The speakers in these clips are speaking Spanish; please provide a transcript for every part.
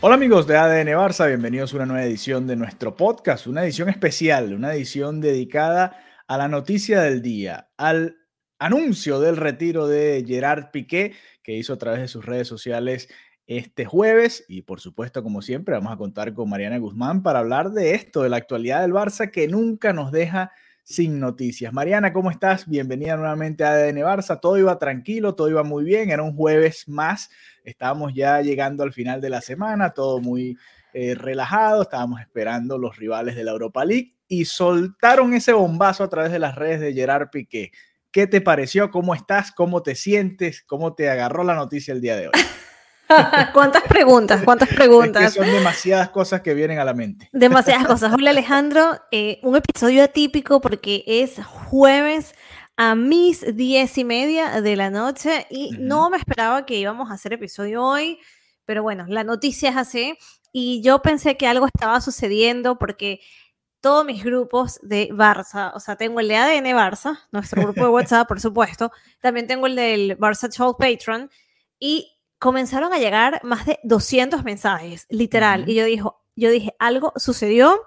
Hola amigos de ADN Barça, bienvenidos a una nueva edición de nuestro podcast, una edición especial, una edición dedicada a la noticia del día, al anuncio del retiro de Gerard Piqué que hizo a través de sus redes sociales este jueves. Y por supuesto como siempre vamos a contar con Mariana Guzmán para hablar de esto, de la actualidad del Barça que nunca nos deja sin noticias. Mariana, ¿cómo estás? Bienvenida nuevamente a ADN Barça. Todo iba tranquilo, todo iba muy bien. Era un jueves más. Estábamos ya llegando al final de la semana, todo muy eh, relajado. Estábamos esperando los rivales de la Europa League y soltaron ese bombazo a través de las redes de Gerard Piqué. ¿Qué te pareció? ¿Cómo estás? ¿Cómo te sientes? ¿Cómo te agarró la noticia el día de hoy? ¿Cuántas preguntas? ¿Cuántas preguntas? Es que son demasiadas cosas que vienen a la mente. Demasiadas cosas. Hola Alejandro, eh, un episodio atípico porque es jueves a mis diez y media de la noche y uh -huh. no me esperaba que íbamos a hacer episodio hoy, pero bueno, la noticia es así y yo pensé que algo estaba sucediendo porque todos mis grupos de Barça, o sea, tengo el de ADN Barça, nuestro grupo de WhatsApp, por supuesto, también tengo el del Barça Show Patreon y comenzaron a llegar más de 200 mensajes, literal. Uh -huh. Y yo, dijo, yo dije, algo sucedió.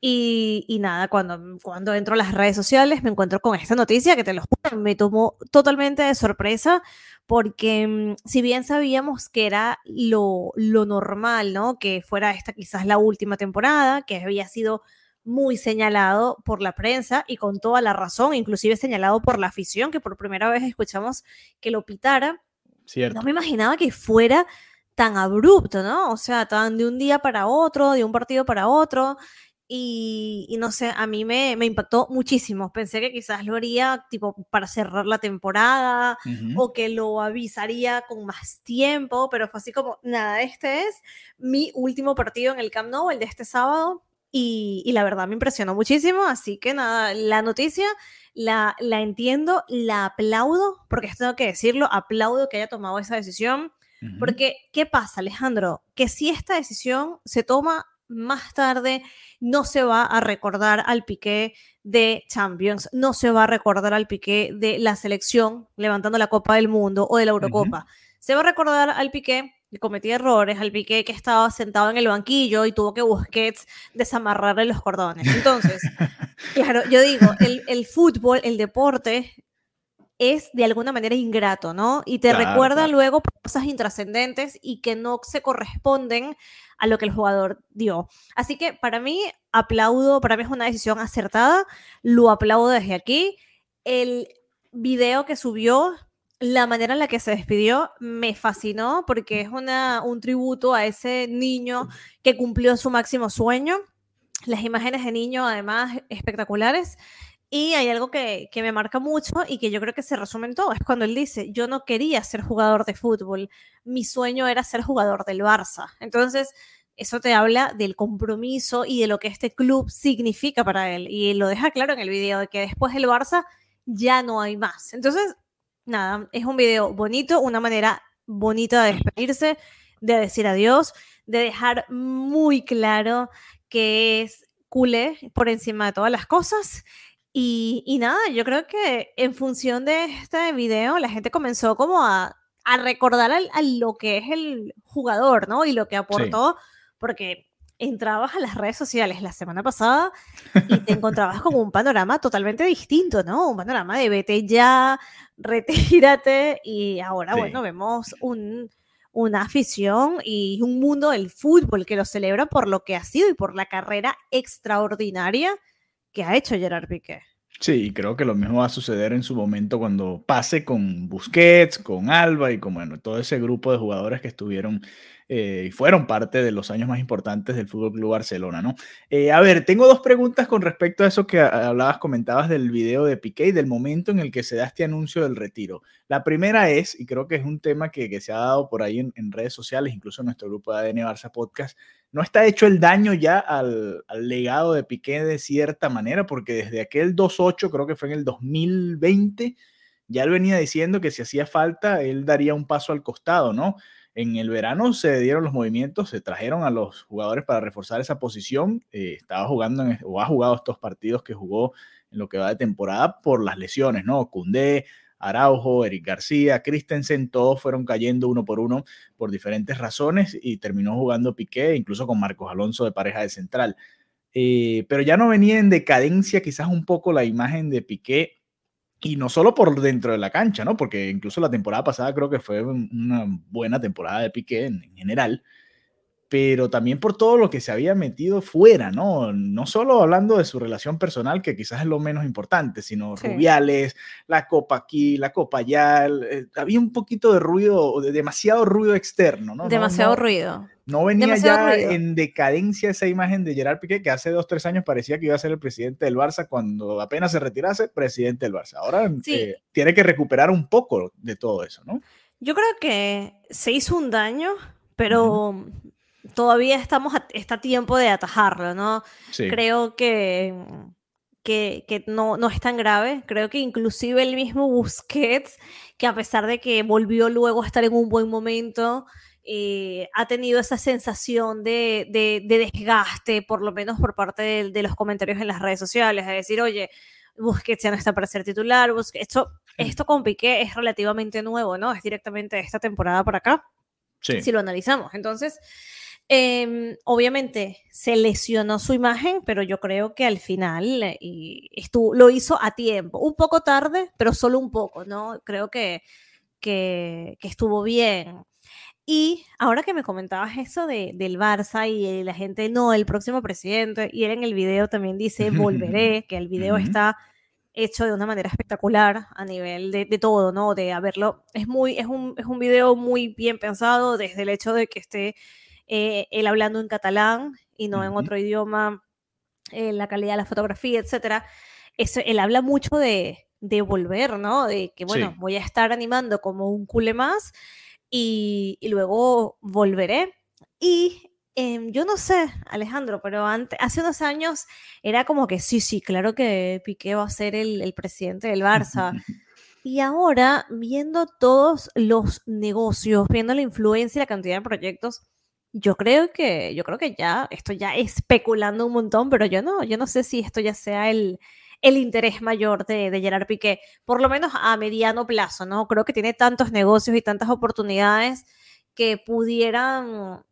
Y, y, nada, cuando, cuando entro a las redes sociales me encuentro con esta noticia que te lo juro, me tomó totalmente de sorpresa porque mm, si bien sabíamos que era lo, lo normal, ¿no? Que fuera esta quizás la última temporada, que había sido muy señalado por la prensa y con toda la razón, inclusive señalado por la afición, que por primera vez escuchamos que lo pitara Cierto. No me imaginaba que fuera tan abrupto, ¿no? O sea, tan de un día para otro, de un partido para otro. Y, y no sé, a mí me, me, impactó muchísimo. Pensé que quizás lo haría tipo para cerrar la temporada uh -huh. o que lo avisaría con más tiempo, pero fue así como, nada, este es mi último partido en el Camp Nou, el de este sábado. Y, y, la verdad me impresionó muchísimo, así que nada, la noticia la, la entiendo, la aplaudo, porque esto tengo que decirlo, aplaudo que haya tomado esa decisión, uh -huh. porque ¿qué pasa Alejandro? Que si esta decisión se toma más tarde, no se va a recordar al piqué de Champions, no se va a recordar al piqué de la selección levantando la Copa del Mundo o de la Eurocopa, uh -huh. se va a recordar al piqué que cometía errores, al Piqué que estaba sentado en el banquillo y tuvo que Busquets desamarrarle los cordones. Entonces, claro, yo digo, el, el, fútbol, el deporte es de alguna manera ingrato, ¿no? Y te claro, recuerda claro. luego cosas intrascendentes y que no se corresponden a lo que el jugador dio. Así que para mí, aplaudo, para mí es una decisión acertada, lo aplaudo desde aquí. El video que subió la manera en la que se despidió me fascinó porque es una, un tributo a ese niño que cumplió su máximo sueño. Las imágenes de niño, además, espectaculares. Y hay algo que, que, me marca mucho y que yo creo que se resume en todo. Es cuando él dice, yo no quería ser jugador de fútbol, mi sueño era ser jugador del Barça. Entonces, eso te habla del compromiso y de lo que este club significa para él. Y lo deja claro en el video, de que después del Barça ya no hay más. Entonces, nada, es un video bonito, una manera bonita de despedirse, de decir adiós, de dejar muy claro que es culé por encima de todas las cosas. Y, y, nada, yo creo que en función de este video, la gente comenzó como a, a recordar a, a, lo que es el jugador, ¿no? Y lo que aportó, sí. porque entrabas a las redes sociales la semana pasada y te encontrabas con un panorama totalmente distinto, ¿no? Un panorama de vete ya, retírate y ahora, sí. bueno, vemos un, una afición y un mundo del fútbol que lo celebra por lo que ha sido y por la carrera extraordinaria que ha hecho Gerard Piqué. Sí, creo que lo mismo va a suceder en su momento cuando pase con Busquets, con Alba y con bueno, todo ese grupo de jugadores que estuvieron eh, y fueron parte de los años más importantes del Fútbol Club Barcelona, ¿no? Eh, a ver, tengo dos preguntas con respecto a eso que hablabas, comentabas del video de Piqué y del momento en el que se da este anuncio del retiro. La primera es, y creo que es un tema que, se ha dado por ahí en, redes sociales, incluso en nuestro grupo de ADN Barça Podcast, no está hecho el daño ya al, al legado de Piqué de cierta manera, porque desde aquel 2-8, creo que fue en el 2020, ya él venía diciendo que si hacía falta, él daría un paso al costado, ¿no? En el verano se dieron los movimientos, se trajeron a los jugadores para reforzar esa posición. Eh, estaba jugando o ha jugado estos partidos que jugó en lo que va de temporada por las lesiones, ¿no? Cundé, Araujo, Eric García, Christensen, todos fueron cayendo uno por uno por diferentes razones y terminó jugando Piqué, incluso con Marcos Alonso de pareja de central. Eh, pero ya no venía en decadencia quizás un poco la imagen de Piqué y no solo por dentro de la cancha, ¿no? Porque incluso la temporada pasada creo que fue una buena temporada de Piqué en, general, pero también por todo lo que se había metido fuera, ¿no? No solo hablando de su relación personal, que quizás es lo menos importante, sino Rubiales, la copa aquí, la copa allá, eh, había un poquito de ruido, de demasiado ruido externo, ¿no? Demasiado ruido. No venía ya en decadencia esa imagen de Gerard Piqué, que hace dos, tres años parecía que iba a ser el presidente del Barça cuando apenas se retirase, presidente del Barça. Ahora eh, tiene que recuperar un poco de todo eso, ¿no? Yo creo que se hizo un daño, pero todavía estamos a, está tiempo de atajarlo, ¿no? Creo que, que, que, no, no es tan grave. Creo que inclusive el mismo Busquets, que a pesar de que volvió luego a estar en un buen momento, eh, ha tenido esa sensación de, de, desgaste, por lo menos por parte de, los comentarios en las redes sociales, de decir, oye, Busquets ya no está para ser titular, Esto, esto con Piqué es relativamente nuevo, ¿no? Es directamente de esta temporada por acá, si lo analizamos. Entonces, em, obviamente se lesionó su imagen, pero yo creo que al final eh, estuvo, lo hizo a tiempo, un poco tarde, pero solo un poco, ¿no? Creo que, que, que estuvo bien. Y ahora que me comentabas eso de, del Barça y la gente, no, el próximo presidente, y él en el video también dice, volveré, que el video está hecho de una manera espectacular a nivel de, de, todo, ¿no? De haberlo, es, muy, es, un, es un video muy bien pensado desde el hecho de que esté eh, él hablando en catalán y no en otro idioma, eh, la calidad de la fotografía, etcétera. Eso, él habla mucho de, de volver, ¿no? De que, bueno, voy a estar animando como un cule más y, luego volveré. Y em, yo no sé, Alejandro, pero antes, hace unos años era como que sí, sí, claro que Piqué va a ser el, presidente del Barça. Y ahora, viendo todos los negocios, viendo la influencia y la cantidad de proyectos, yo creo que, yo creo que ya, esto ya especulando un montón, pero yo no, yo no sé si esto ya sea el, el interés mayor de, de Gerard Piqué, por lo menos a mediano plazo, ¿no? Creo que tiene tantos negocios y tantas oportunidades que pudieran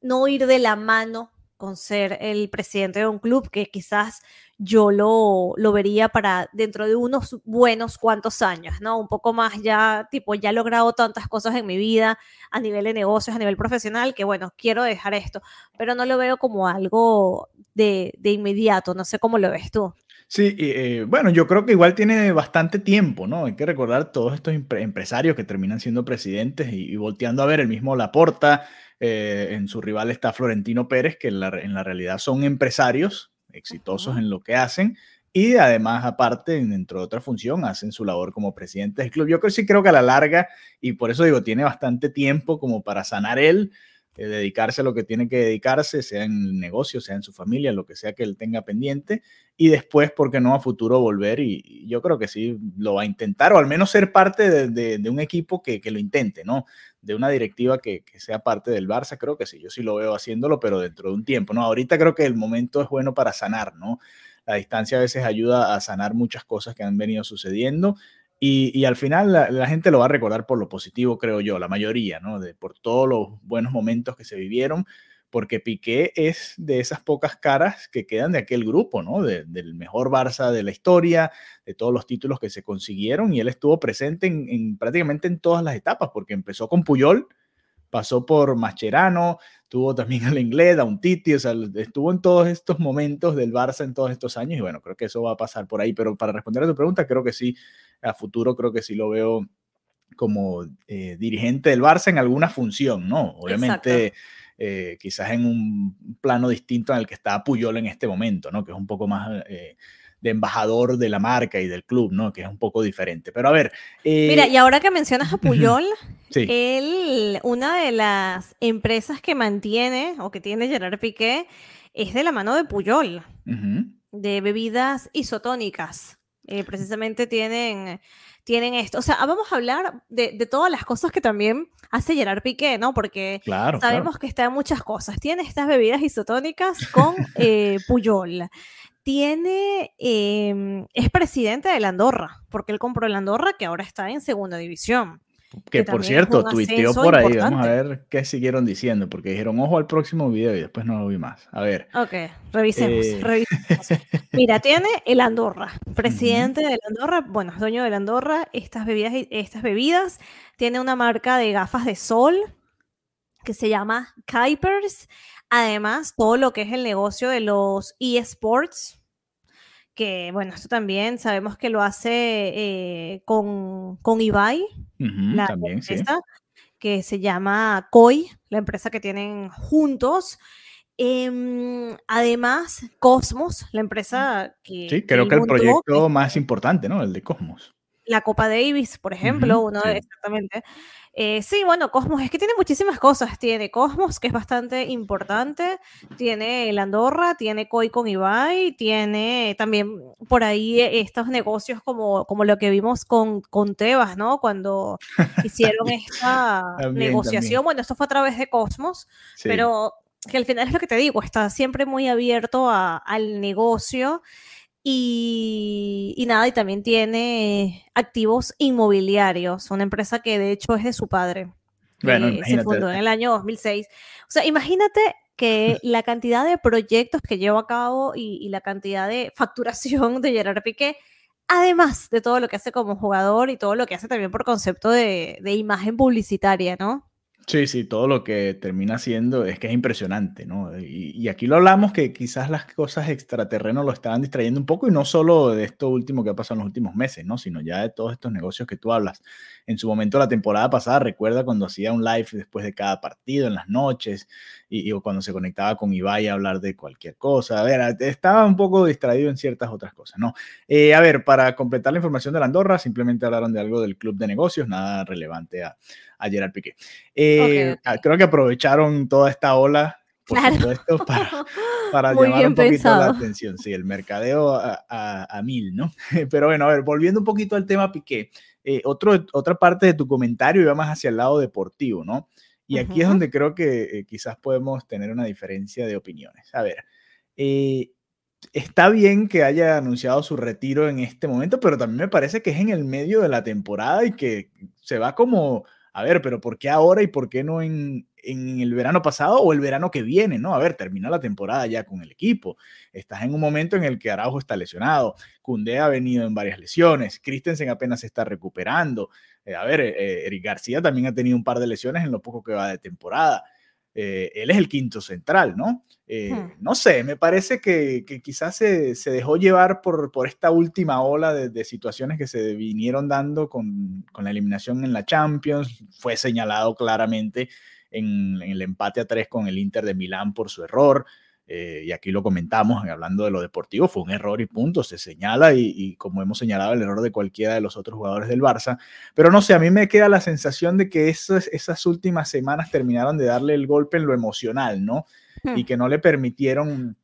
no ir de la mano con ser el presidente de un club que quizás yo lo, lo vería para dentro de unos buenos cuantos años, ¿no? Un poco más ya, tipo, ya he logrado tantas cosas en mi vida a nivel de negocios, a nivel profesional, que bueno, quiero dejar esto, pero no lo veo como algo de, de inmediato, no sé cómo lo ves tú. Sí, eh, bueno, yo creo que igual tiene bastante tiempo, ¿no? Hay que recordar todos estos empresarios que terminan siendo presidentes y, volteando a ver el mismo Laporta, eh, en su rival está Florentino Pérez, que en la, realidad son empresarios exitosos en lo que hacen y además, aparte, dentro de otra función, hacen su labor como presidente del club. Yo creo, sí creo que a la larga, y por eso digo, tiene bastante tiempo como para sanar él eh, dedicarse a lo que tiene que dedicarse, sea en el negocio, sea en su familia, lo que sea que él tenga pendiente, y después, ¿por qué no a futuro volver? Y, yo creo que sí lo va a intentar, o al menos ser parte de, un equipo que, lo intente, ¿no? De una directiva que, sea parte del Barça, creo que sí, yo sí lo veo haciéndolo, pero dentro de un tiempo, ¿no? Ahorita creo que el momento es bueno para sanar, ¿no? La distancia a veces ayuda a sanar muchas cosas que han venido sucediendo y, al final la, gente lo va a recordar por lo positivo, creo yo, la mayoría, ¿no? De, por todos los buenos momentos que se vivieron, porque Piqué es de esas pocas caras que quedan de aquel grupo, ¿no? del mejor Barça de la historia, de todos los títulos que se consiguieron, y él estuvo presente en, prácticamente en todas las etapas, porque empezó con Puyol, pasó por Mascherano, tuvo también al inglés, a un Titi, o sea, estuvo en todos estos momentos del Barça en todos estos años, y bueno, creo que eso va a pasar por ahí, pero para responder a tu pregunta, creo que sí, a futuro creo que sí lo veo como eh, dirigente del Barça en alguna función, ¿no? Obviamente, eh, quizás en un plano distinto en el que está Puyol en este momento, ¿no? Que es un poco más eh, de embajador de la marca y del club, ¿no? Que es un poco diferente. Pero a ver. Mira, y ahora que mencionas a Puyol, él, una de las empresas que mantiene o que tiene Gerard Piqué es de la mano de Puyol, de bebidas isotónicas. precisamente tienen tienen esto. O sea, vamos a hablar de, todas las cosas que también hace Gerard Piqué, ¿no? Porque sabemos que está en muchas cosas. Tiene estas bebidas isotónicas con eh, Puyol. Tiene, em, es presidente de la Andorra, porque él compró el Andorra, que ahora está en segunda división. Que, por cierto, tuiteó por ahí. Vamos a ver qué siguieron diciendo, porque dijeron ojo al próximo video y después no lo vi más. A ver. Ok, revisemos. Eh, revisemos. Mira, tiene el Andorra, presidente del Andorra, bueno, dueño del Andorra. Estas bebidas, estas bebidas tiene una marca de gafas de sol que se llama Kuipers. Además, todo lo que es el negocio de los eSports, que bueno, esto también sabemos que lo hace eh, con, con Ibai, la empresa, que se llama COI, la empresa que tienen juntos. Em, además, Cosmos, la empresa que... Sí, creo que el proyecto más importante, ¿no? El de Cosmos. La Copa Davis, por ejemplo, uno exactamente. Eh, sí, bueno, Cosmos es que tiene muchísimas cosas. Tiene Cosmos, que es bastante importante. Tiene el Andorra, tiene Koi con Ibai, tiene también por ahí eh, estos negocios como, como lo que vimos con, con Tebas, ¿no? Cuando hicieron esta negociación. Bueno, esto fue a través de Cosmos, pero que al final es lo que te digo, está siempre muy abierto al negocio. Y, nada, y también tiene activos inmobiliarios, una empresa que de hecho es de su padre. Bueno, eh, se fundó en el año 2006. O sea, imagínate que la cantidad de proyectos que lleva a cabo y, la cantidad de facturación de Gerard Piqué, además de todo lo que hace como jugador y todo lo que hace también por concepto de, de imagen publicitaria, ¿no? Sí, sí, todo lo que termina siendo es que es impresionante, ¿no? Y, aquí lo hablamos que quizás las cosas extraterrenos lo estaban distrayendo un poco y no solo de esto último que ha pasado en los últimos meses, ¿no? Sino ya de todos estos negocios que tú hablas. En su momento, la temporada pasada, recuerda cuando hacía un live después de cada partido en las noches y, cuando se conectaba con Ibai a hablar de cualquier cosa. A ver, estaba un poco distraído en ciertas otras cosas, ¿no? Eh, a ver, para completar la información de la Andorra, simplemente hablaron de algo del club de negocios, nada relevante a a Gerard Piqué. Eh, creo que aprovecharon toda esta ola, por supuesto, para, llamar un poquito la atención. Sí, el mercadeo a, mil, ¿no? Pero bueno, a ver, volviendo un poquito al tema Piqué, eh, otro, otra parte de tu comentario iba más hacia el lado deportivo, ¿no? Y aquí es donde creo que eh, quizás podemos tener una diferencia de opiniones. A ver, está bien que haya anunciado su retiro en este momento, pero también me parece que es en el medio de la temporada y que se va como a ver, pero ¿por qué ahora y por qué no en, el verano pasado o el verano que viene? ¿no? A ver, termina la temporada ya con el equipo. Estás en un momento en el que Araujo está lesionado, Cundé ha venido en varias lesiones, Christensen apenas se está recuperando. Eh, a ver, eh, Eric García también ha tenido un par de lesiones en lo poco que va de temporada. Eh, él es el quinto central, ¿no? Eh, hmm. No sé, me parece que, quizás se, dejó llevar por, por esta última ola de, situaciones que se vinieron dando con, la eliminación en la Champions. Fue señalado claramente en, en, el empate a tres con el Inter de Milán por su error. Eh, y aquí lo comentamos, hablando de lo deportivo, fue un error y punto, se señala y, como hemos señalado el error de cualquiera de los otros jugadores del Barça, pero no sé, a mí me queda la sensación de que esas, esas últimas semanas terminaron de darle el golpe en lo emocional, ¿no? Hmm. Y que no le permitieron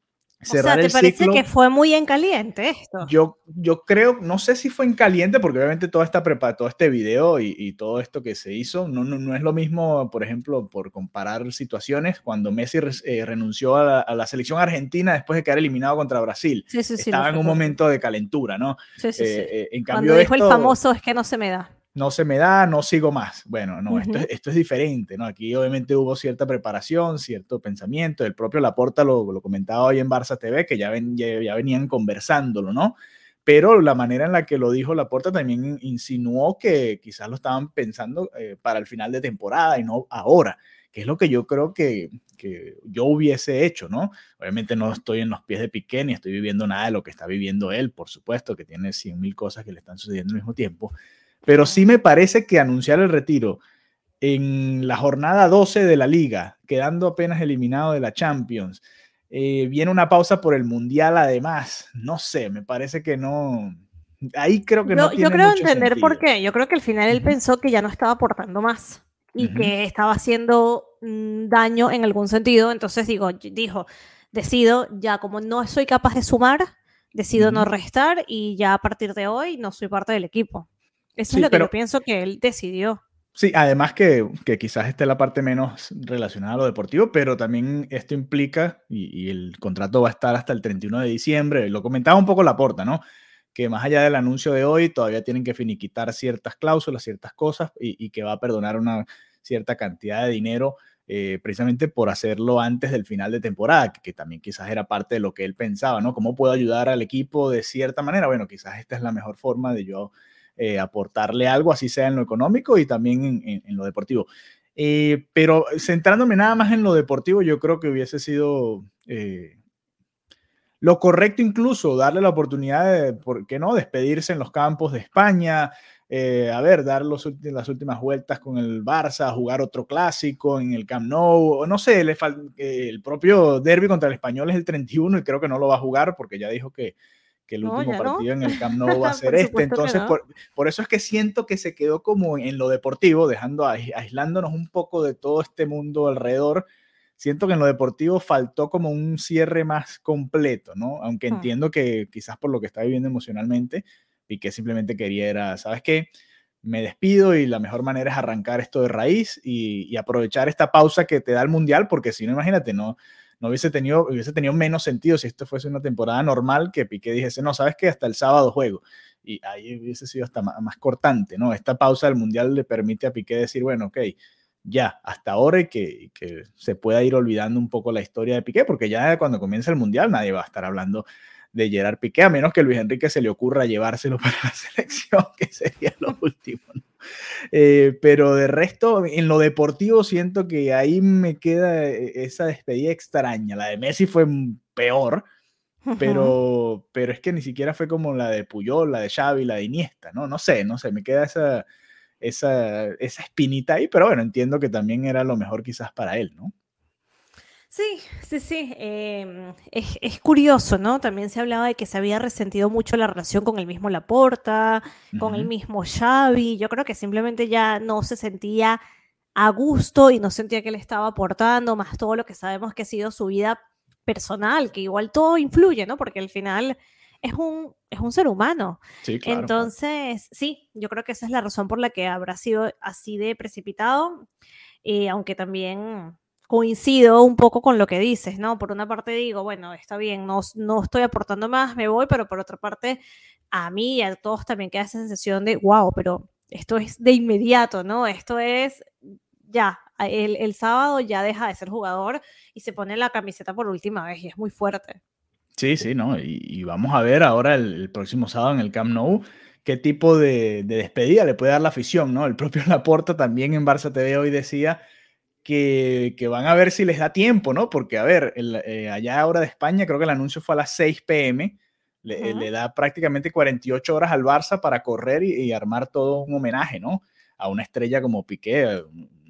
o sea, ¿te parece que fue muy en caliente esto? Yo, yo creo, no sé si fue en caliente, porque obviamente toda esta prepa, todo este video y, todo esto que se hizo, no, no, es lo mismo, por ejemplo, por comparar situaciones, cuando Messi eh, renunció a la, selección argentina después de quedar eliminado contra Brasil. Sí, sí, Estaba en un momento de calentura, ¿no? Sí, sí, eh, eh, en cambio cuando dijo el famoso es que no se me da no se me da, no sigo más. Bueno, no, esto, esto, es diferente, ¿no? Aquí obviamente hubo cierta preparación, cierto pensamiento, el propio Laporta lo, lo comentaba hoy en Barça TV, que ya, ven, ya, venían conversándolo, ¿no? Pero la manera en la que lo dijo Laporta también insinuó que quizás lo estaban pensando eh, para el final de temporada y no ahora, que es lo que yo creo que, que yo hubiese hecho, ¿no? Obviamente no estoy en los pies de Piqué ni estoy viviendo nada de lo que está viviendo él, por supuesto, que tiene 100 mil cosas que le están sucediendo al mismo tiempo, Pero sí me parece que anunciar el retiro en la jornada 12 de la liga, quedando apenas eliminado de la Champions, eh, viene una pausa por el Mundial además, no sé, me parece que no, ahí creo que no. Yo, creo entender por qué, yo creo que al final él pensó que ya no estaba aportando más y que estaba haciendo mm, daño en algún sentido, entonces digo, dijo, decido ya como no soy capaz de sumar, decido no restar y ya a partir de hoy no soy parte del equipo. Eso es lo que yo pienso que él decidió. Sí, además que, que, quizás esté la parte menos relacionada a lo deportivo, pero también esto implica, y, el contrato va a estar hasta el 31 de diciembre, lo comentaba un poco la porta, ¿no? Que más allá del anuncio de hoy, todavía tienen que finiquitar ciertas cláusulas, ciertas cosas, y, que va a perdonar una cierta cantidad de dinero eh, precisamente por hacerlo antes del final de temporada, que, que, también quizás era parte de lo que él pensaba, ¿no? ¿Cómo puedo ayudar al equipo de cierta manera? Bueno, quizás esta es la mejor forma de yo eh, aportarle algo, así sea en lo económico y también en, lo deportivo. Eh, pero centrándome nada más en lo deportivo, yo creo que hubiese sido eh, lo correcto incluso darle la oportunidad de, ¿por qué no?, despedirse en los campos de España, a ver, dar los, las últimas vueltas con el Barça, jugar otro clásico en el Camp Nou, no sé, le el propio derby contra el Español es el 31 y creo que no lo va a jugar porque ya dijo que, que el último partido en el Camp Nou va a ser este. Entonces, por, eso es que siento que se quedó como en lo deportivo, dejando aislándonos un poco de todo este mundo alrededor. Siento que en lo deportivo faltó como un cierre más completo, ¿no? Aunque hmm. entiendo que quizás por lo que está viviendo emocionalmente, y que simplemente quería era, ¿sabes qué? Me despido y la mejor manera es arrancar esto de raíz y, y aprovechar esta pausa que te da el mundial, porque si no, imagínate, no, no hubiese tenido, hubiese tenido menos sentido si esto fuese una temporada normal que Piqué dijese, no, sabes que hasta el sábado juego. Y ahí hubiese sido hasta más, cortante, ¿no? Esta pausa del Mundial le permite a Piqué decir, bueno, ok, ya, hasta ahora y que, que se pueda ir olvidando un poco la historia de Piqué, porque ya cuando comienza el Mundial nadie va a estar hablando de Gerard Piqué, a menos que Luis Enrique se le ocurra llevárselo para la selección, que sería lo último. ¿no? Eh, pero de resto, en lo deportivo siento que ahí me queda e, esa despedida extraña. La de Messi fue peor, pero, pero es que ni siquiera fue como la de Puyol, la de Xavi, la de Iniesta, ¿no? No sé, no sé, me queda esa, esa, esa espinita ahí, pero bueno, entiendo que también era lo mejor quizás para él, ¿no? Sí, sí, sí. Em, es, curioso, ¿no? También se hablaba de que se había resentido mucho la relación con el mismo Laporta, con el mismo Xavi. Yo creo que simplemente ya no se sentía a gusto y no sentía que le estaba aportando, más todo lo que sabemos que ha sido su vida personal, que igual todo influye, ¿no? Porque al final es un, es un ser humano. Sí, claro, Entonces, sí, yo creo que esa es la razón por la que habrá sido así de precipitado, eh, aunque también coincido un poco con lo que dices, ¿no? Por una parte digo, bueno, está bien, no, no estoy aportando más, me voy, pero por otra parte, a mí y a todos también queda esa sensación de, wow, pero esto es de inmediato, ¿no? Esto es ya, el, el sábado ya deja de ser jugador y se pone la camiseta por última vez y es muy fuerte. Sí, sí, ¿no? Y, vamos a ver ahora el, próximo sábado en el Camp Nou qué tipo de, de, despedida le puede dar la afición, ¿no? El propio Laporta también en Barça TV hoy decía que, van a ver si les da tiempo, ¿no? Porque, a ver, eh, allá ahora de España, creo que el anuncio fue a las 6 pm, le, da prácticamente 48 horas al Barça para correr y, armar todo un homenaje, ¿no? A una estrella como Piqué,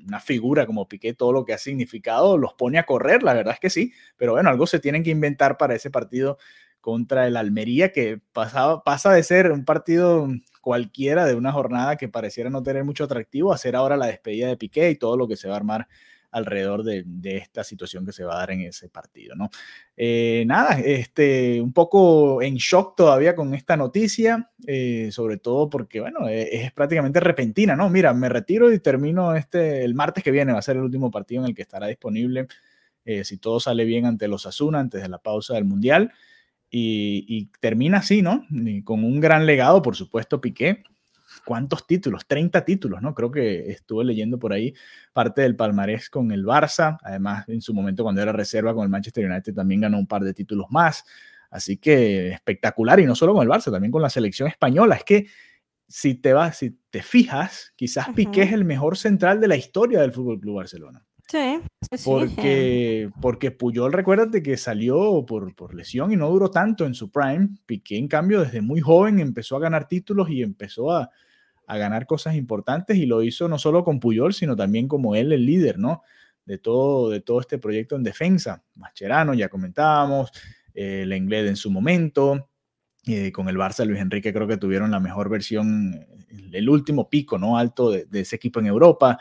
una figura como Piqué, todo lo que ha significado, los pone a correr, la verdad es que sí, pero bueno, algo se tienen que inventar para ese partido contra el Almería, que pasaba, pasa de ser un partido cualquiera de una jornada que pareciera no tener mucho atractivo, a ser ahora la despedida de Piqué y todo lo que se va a armar alrededor de, esta situación que se va a dar en ese partido, ¿no? Eh, nada, este, un poco en shock todavía con esta noticia, eh, sobre todo porque, bueno, e, es, prácticamente repentina, ¿no? Mira, me retiro y termino este, el martes que viene, va a ser el último partido en el que estará disponible, eh, si todo sale bien ante los Asuna, antes de la pausa del Mundial. Y, termina así, ¿no? con un gran legado, por supuesto, Piqué. ¿Cuántos títulos? 30 títulos, ¿no? Creo que estuve leyendo por ahí parte del palmarés con el Barça. Además, en su momento, cuando era reserva con el Manchester United, también ganó un par de títulos más. Así que espectacular, y no solo con el Barça, también con la selección española. Es que si te vas, si te fijas, quizás Piqué es el mejor central de la historia del Fútbol Club Barcelona. Sí, Porque, porque Puyol, recuérdate que salió por, por, lesión y no duró tanto en su prime. Piqué, en cambio, desde muy joven empezó a ganar títulos y empezó a, a ganar cosas importantes y lo hizo no solo con Puyol, sino también como él, el líder, ¿no? De todo, de todo este proyecto en defensa. Mascherano, ya comentábamos, eh, el inglés en su momento, eh, con el Barça, Luis Enrique creo que tuvieron la mejor versión, el último pico, ¿no? Alto de, ese equipo en Europa.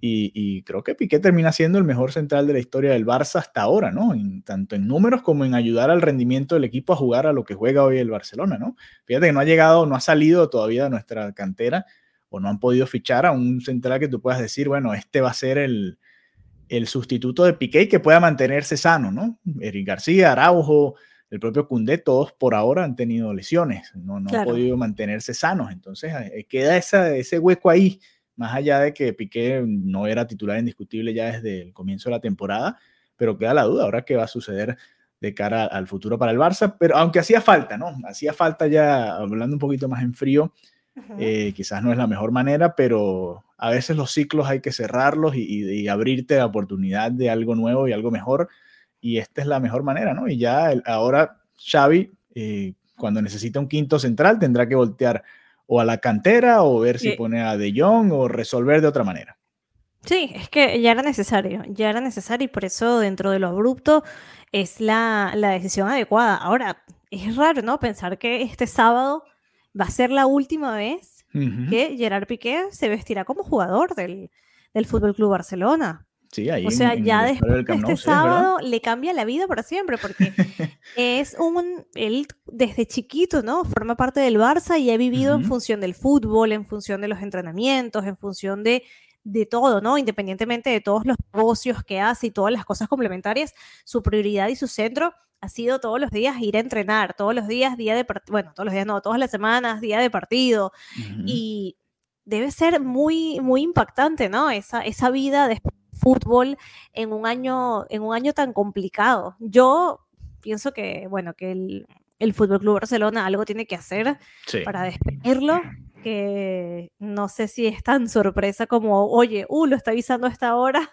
Y, creo que Piqué termina siendo el mejor central de la historia del Barça hasta ahora, ¿no? tanto en números como en ayudar al rendimiento del equipo a jugar a lo que juega hoy el Barcelona, ¿no? Fíjate que no ha llegado, no ha salido todavía de nuestra cantera o no han podido fichar a un central que tú puedas decir, bueno, este va a ser el, el sustituto de Piqué y que pueda mantenerse sano, ¿no? Eric García, Araujo, el propio Cundé, todos por ahora han tenido lesiones, no, no han podido mantenerse sanos. Entonces eh, queda esa, ese hueco ahí, más allá de que Piqué no era titular indiscutible ya desde el comienzo de la temporada, pero queda la duda ahora qué va a suceder de cara al futuro para el Barça, pero aunque hacía falta, ¿no? Hacía falta ya, hablando un poquito más en frío, eh, quizás no es la mejor manera, pero a veces los ciclos hay que cerrarlos y, abrirte la oportunidad de algo nuevo y algo mejor. Y esta es la mejor manera, ¿no? Y ya ahora Xavi, eh, cuando necesita un quinto central, tendrá que voltear o a la cantera o ver si pone a De Jong o resolver de otra manera. Sí, es que ya era necesario, ya era necesario y por eso dentro de lo abrupto es la, la decisión adecuada. Ahora, es raro, ¿no? Pensar que este sábado va a ser la última vez que Gerard Piqué se vestirá como jugador del, del Fútbol Club Barcelona. Sí, ahí o sea, ya después de este sábado le cambia la vida para siempre, porque es un, él desde chiquito, ¿no? Forma parte del Barça y ha vivido en función del fútbol, en función de los entrenamientos, en función de, de todo, ¿no? Independientemente de todos los negocios que hace y todas las cosas complementarias, su prioridad y su centro ha sido todos los días ir a entrenar, todos los días, día de partido, bueno, todos los días no, todas las semanas, día de partido. Y debe ser muy, muy impactante, ¿no? Esa, esa vida de fútbol en un año, en un año tan complicado. Yo pienso que, bueno, que el, el Fútbol Club Barcelona algo tiene que hacer para despedirlo que no sé si es tan sorpresa como, oye, uh, lo está avisando a esta hora.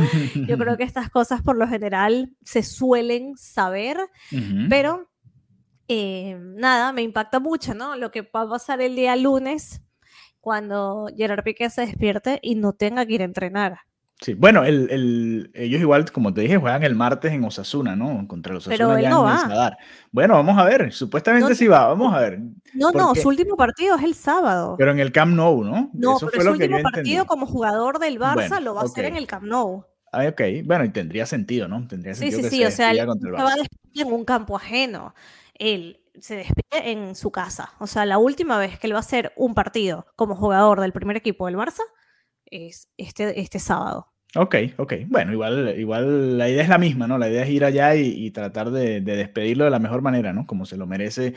Yo creo que estas cosas por lo general se suelen saber, pero eh, nada, me impacta mucho, ¿no? Lo que va a pasar el día lunes cuando Gerard Piqué se despierte y no tenga que ir a entrenar. Sí, bueno, el, ellos igual, como te dije, juegan el martes en Osasuna, ¿no? Contra los Osasuna Pero él no va. Bueno, vamos a ver, supuestamente sí va, vamos a ver. No, no, su último partido es el sábado. Pero en el Camp Nou, ¿no? No, pero su último partido como jugador del Barça lo va a hacer en el Camp Nou. Ah, ok, bueno, y tendría sentido, ¿no? Tendría sentido sí, sí, sí, o sea, él va a despedir en un campo ajeno. Él se despide en su casa. O sea, la última vez que él va a hacer un partido como jugador del primer equipo del Barça es este, este sábado. Ok, ok. Bueno, igual, igual la idea es la misma, ¿no? La idea es ir allá y, tratar de, despedirlo de la mejor manera, ¿no? Como se lo merece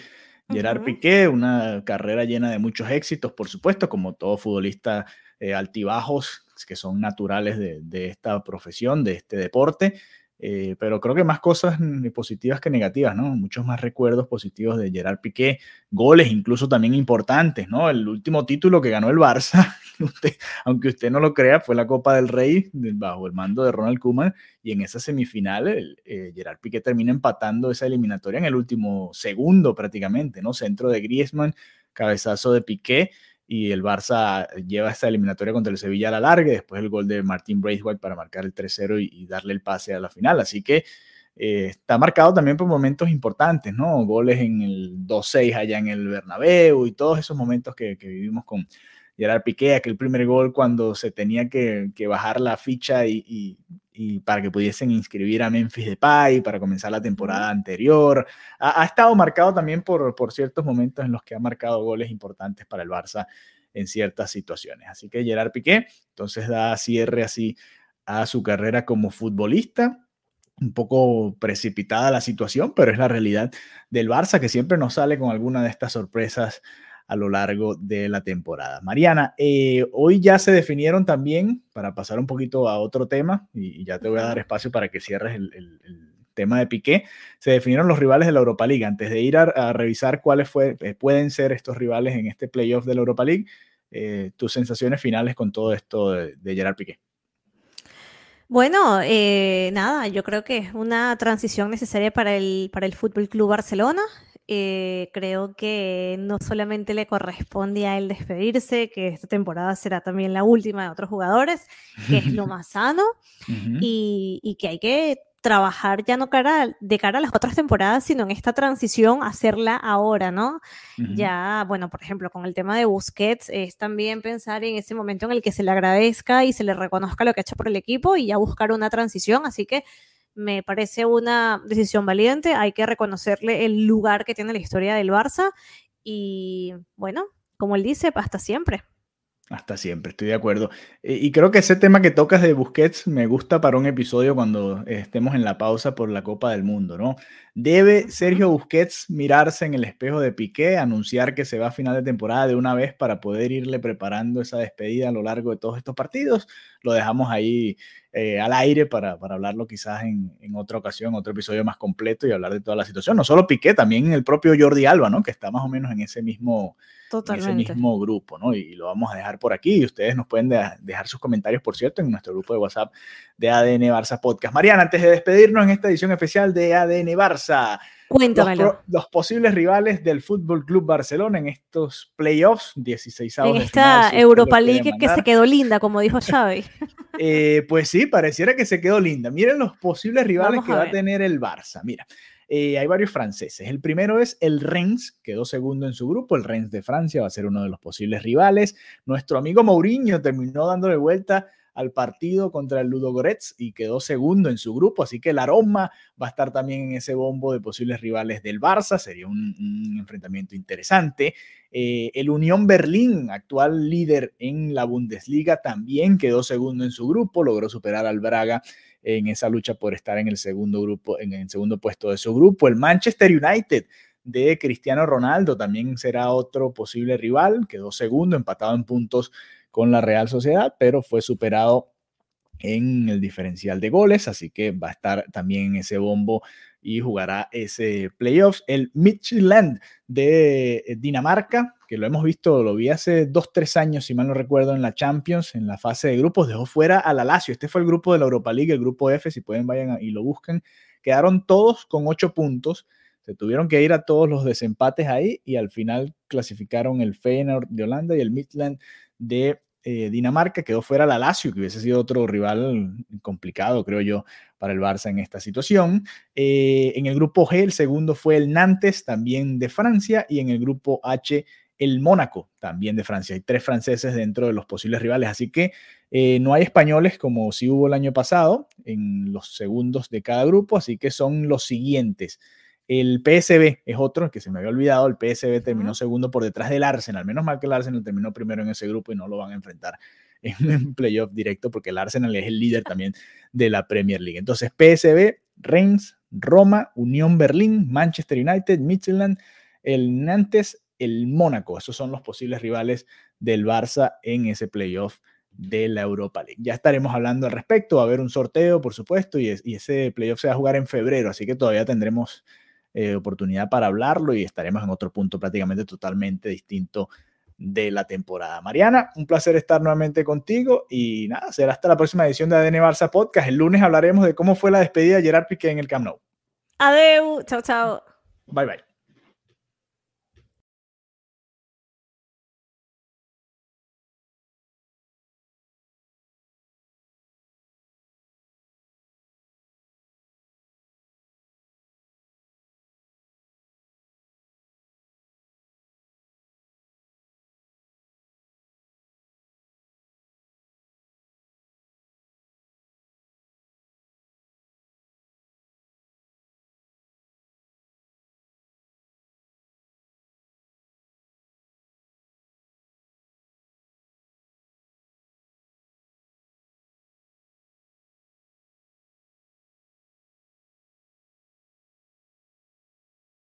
Gerard Piqué, una carrera llena de muchos éxitos, por supuesto, como todo futbolista eh, altibajos que son naturales de, de, esta profesión, de este deporte. Eh, pero creo que más cosas positivas que negativas, ¿no? Muchos más recuerdos positivos de Gerard Piqué, goles incluso también importantes, ¿no? El último título que ganó el Barça, aunque usted no lo crea, fue la Copa del Rey bajo el mando de Ronald Koeman y en esa semifinal eh, Gerard Piqué termina empatando esa eliminatoria en el último segundo prácticamente, ¿no? Centro de Griezmann, cabezazo de Piqué y el Barça lleva esta eliminatoria contra el Sevilla a la larga, después el gol de Martin Braithwaite para marcar el 3-0 y, darle el pase a la final. Así que eh, está marcado también por momentos importantes, ¿no? Goles en el 2-6 allá en el Bernabéu y todos esos momentos que, vivimos con Gerard Piqué, aquel primer gol cuando se tenía que, bajar la ficha y, y para que pudiesen inscribir a Memphis Depay para comenzar la temporada anterior. Ha, estado marcado también por, por ciertos momentos en los que ha marcado goles importantes para el Barça en ciertas situaciones. Así que Gerard Piqué entonces da cierre así a su carrera como futbolista. Un poco precipitada la situación, pero es la realidad del Barça que siempre nos sale con alguna de estas sorpresas a lo largo de la temporada. Mariana, eh, hoy ya se definieron también, para pasar un poquito a otro tema, y, ya te voy a dar espacio para que cierres el, tema de Piqué, se definieron los rivales de la Europa League. Antes de ir a, revisar cuáles fue, eh, pueden ser estos rivales en este playoff de la Europa League, eh, tus sensaciones finales con todo esto de, Gerard Piqué. Bueno, nada, yo creo que es una transición necesaria para el, para el Fútbol Club Barcelona. Eh, creo que no solamente le corresponde a él despedirse, que esta temporada será también la última de otros jugadores, que es lo más sano, y, y, que hay que trabajar ya no cara, de cara a las otras temporadas, sino en esta transición, hacerla ahora, ¿no? Ya, bueno, por ejemplo, con el tema de Busquets, es también pensar en ese momento en el que se le agradezca y se le reconozca lo que ha hecho por el equipo y ya buscar una transición, así que me parece una decisión valiente, hay que reconocerle el lugar que tiene la historia del Barça y, bueno, como él dice, hasta siempre. Hasta siempre, estoy de acuerdo. Eh, y creo que ese tema que tocas de Busquets me gusta para un episodio cuando estemos en la pausa por la Copa del Mundo, ¿no? ¿Debe Sergio Busquets mirarse en el espejo de Piqué, anunciar que se va a final de temporada de una vez para poder irle preparando esa despedida a lo largo de todos estos partidos? Lo dejamos ahí eh, al aire para, para hablarlo quizás en, en, otra ocasión, otro episodio más completo y hablar de toda la situación. No solo Piqué, también el propio Jordi Alba, ¿no? Que está más o menos en ese mismo ese mismo grupo, ¿no? Y, lo vamos a dejar por aquí. Y ustedes nos pueden dejar sus comentarios, por cierto, en nuestro grupo de WhatsApp de ADN Barça Podcast. Mariana, antes de despedirnos en esta edición especial de ADN Barça, Cuéntamelo. Los, los, posibles rivales del Fútbol Club Barcelona en estos playoffs, 16 En esta Europa League que se quedó linda, como dijo Xavi. eh, pues sí, pareciera que se quedó linda. Miren los posibles rivales que va a tener el Barça. Mira, eh, hay varios franceses. El primero es el Rennes, quedó segundo en su grupo. El Rennes de Francia va a ser uno de los posibles rivales. Nuestro amigo Mourinho terminó dándole vuelta al partido contra el Ludogorets y quedó segundo en su grupo, así que el aroma va a estar también en ese bombo de posibles rivales del Barça, sería un, enfrentamiento interesante. Eh, el Unión Berlín, actual líder en la Bundesliga, también quedó segundo en su grupo, logró superar al Braga en esa lucha por estar en el segundo grupo, en el segundo puesto de su grupo. El Manchester United de Cristiano Ronaldo también será otro posible rival, quedó segundo, empatado en puntos con la Real Sociedad, pero fue superado en el diferencial de goles, así que va a estar también en ese bombo y jugará ese playoffs. El Midtjylland de Dinamarca, que lo hemos visto, lo vi hace dos, tres años, si mal no recuerdo, en la Champions, en la fase de grupos, dejó fuera a la Lazio. Este fue el grupo de la Europa League, el grupo F, si pueden vayan y lo busquen. Quedaron todos con ocho puntos. Se tuvieron que ir a todos los desempates ahí y al final clasificaron el Feyenoord de Holanda y el Midland de eh, Dinamarca, quedó fuera la Lazio, que hubiese sido otro rival complicado, creo yo, para el Barça en esta situación. Eh, en el grupo G, el segundo fue el Nantes, también de Francia, y en el grupo H, el Mónaco, también de Francia. Hay tres franceses dentro de los posibles rivales, así que eh, no hay españoles como si hubo el año pasado en los segundos de cada grupo, así que son los siguientes. El PSB es otro que se me había olvidado. El PSB terminó segundo por detrás del Arsenal. Menos mal que el Arsenal terminó primero en ese grupo y no lo van a enfrentar en un playoff directo porque el Arsenal es el líder también de la Premier League. Entonces, PSB, Reims, Roma, Unión Berlín, Manchester United, Midtjylland, el Nantes, el Mónaco. Esos son los posibles rivales del Barça en ese playoff de la Europa League. Ya estaremos hablando al respecto, va a haber un sorteo, por supuesto, y, y ese playoff se va a jugar en febrero, así que todavía tendremos eh, oportunidad para hablarlo y estaremos en otro punto prácticamente totalmente distinto de la temporada. Mariana, un placer estar nuevamente contigo y nada, será hasta la próxima edición de ADN Barça Podcast. El lunes hablaremos de cómo fue la despedida de Gerard Piqué en el Camp Nou. Adeu, chao, chao. Bye, bye.